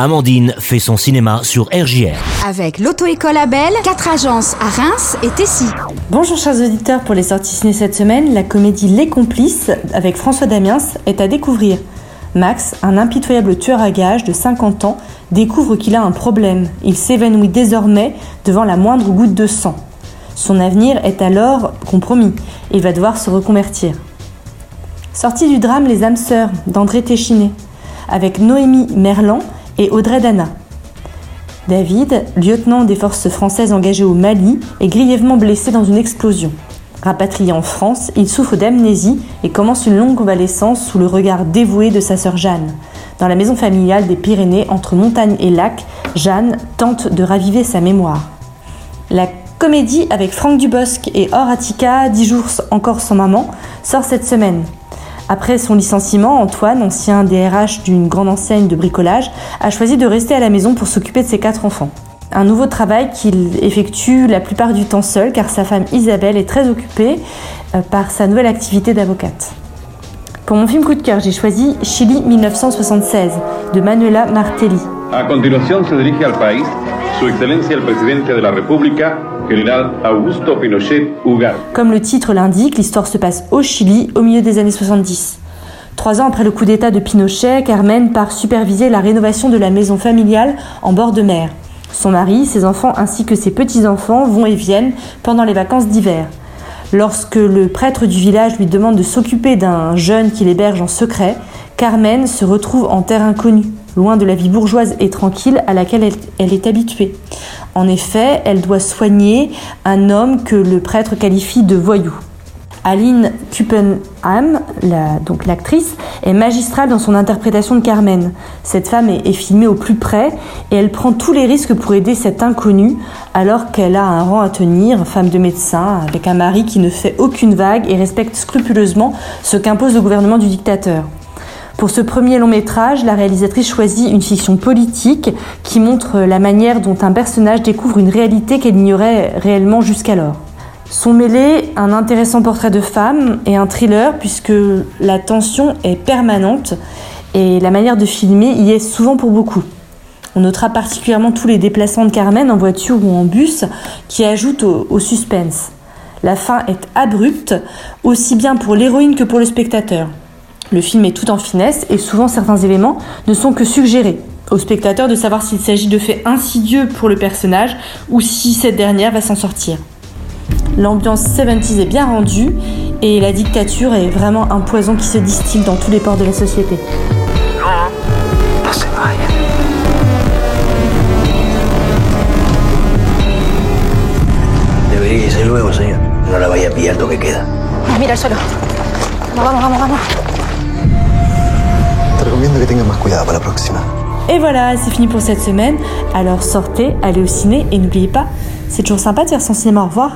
Amandine fait son cinéma sur RJR. Avec l'auto-école Abel, quatre agences à Reims et Tessy. Bonjour chers auditeurs, pour les sorties ciné cette semaine, la comédie Les Complices avec François Damiens est à découvrir. Max, un impitoyable tueur à gages de 50 ans, découvre qu'il a un problème. Il s'évanouit désormais devant la moindre goutte de sang. Son avenir est alors compromis et il va devoir se reconvertir. Sortie du drame Les âmes sœurs d'André Téchiné, avec Noémie Merlan et Audrey Dana. David, lieutenant des forces françaises engagées au Mali, est grièvement blessé dans une explosion. Rapatrié en France, il souffre d'amnésie et commence une longue convalescence sous le regard dévoué de sa sœur Jeanne. Dans la maison familiale des Pyrénées, entre montagne et lac, Jeanne tente de raviver sa mémoire. La comédie avec Franck Dubosc et Or Attica, 10 jours encore sans maman, sort cette semaine. Après son licenciement, Antoine, ancien DRH d'une grande enseigne de bricolage, a choisi de rester à la maison pour s'occuper de ses quatre enfants. Un nouveau travail qu'il effectue la plupart du temps seul car sa femme Isabelle est très occupée euh, par sa nouvelle activité d'avocate. Pour mon film coup de cœur, j'ai choisi Chili 1976 de Manuela Martelli. A continuación se dirige al país Su Excelencia el Presidente de la República, Comme le titre l'indique, l'histoire se passe au Chili au milieu des années 70. Trois ans après le coup d'État de Pinochet, Carmen part superviser la rénovation de la maison familiale en bord de mer. Son mari, ses enfants ainsi que ses petits-enfants vont et viennent pendant les vacances d'hiver. Lorsque le prêtre du village lui demande de s'occuper d'un jeune qu'il héberge en secret, Carmen se retrouve en terre inconnue, loin de la vie bourgeoise et tranquille à laquelle elle, est habituée. En effet, elle doit soigner un homme que le prêtre qualifie de voyou. Aline Kuppenham, donc l'actrice, est magistrale dans son interprétation de Carmen. Cette femme est, est filmée au plus près et elle prend tous les risques pour aider cet inconnu alors qu'elle a un rang à tenir, femme de médecin, avec un mari qui ne fait aucune vague et respecte scrupuleusement ce qu'impose le gouvernement du dictateur. Pour ce premier long métrage, la réalisatrice choisit une fiction politique qui montre la manière dont un personnage découvre une réalité qu'elle ignorait réellement jusqu'alors. Sont mêlés un intéressant portrait de femme et un thriller puisque la tension est permanente et la manière de filmer y est souvent pour beaucoup. On notera particulièrement tous les déplacements de Carmen en voiture ou en bus qui ajoutent au, au suspense. La fin est abrupte, aussi bien pour l'héroïne que pour le spectateur. Le film est tout en finesse et souvent certains éléments ne sont que suggérés au spectateur de savoir s'il s'agit de faits insidieux pour le personnage ou si cette dernière va s'en sortir. L'ambiance 70s est bien rendue et la dictature est vraiment un poison qui se distille dans tous les ports de la société. No se vaya. Debería irse luego, señor. No la vaya a pillar lo que queda. Mira el suelo. Vamos, vamos, vamos, Et voilà, c'est fini pour cette semaine. Alors sortez, allez au ciné et n'oubliez pas, c'est toujours sympa de faire son cinéma. Au revoir.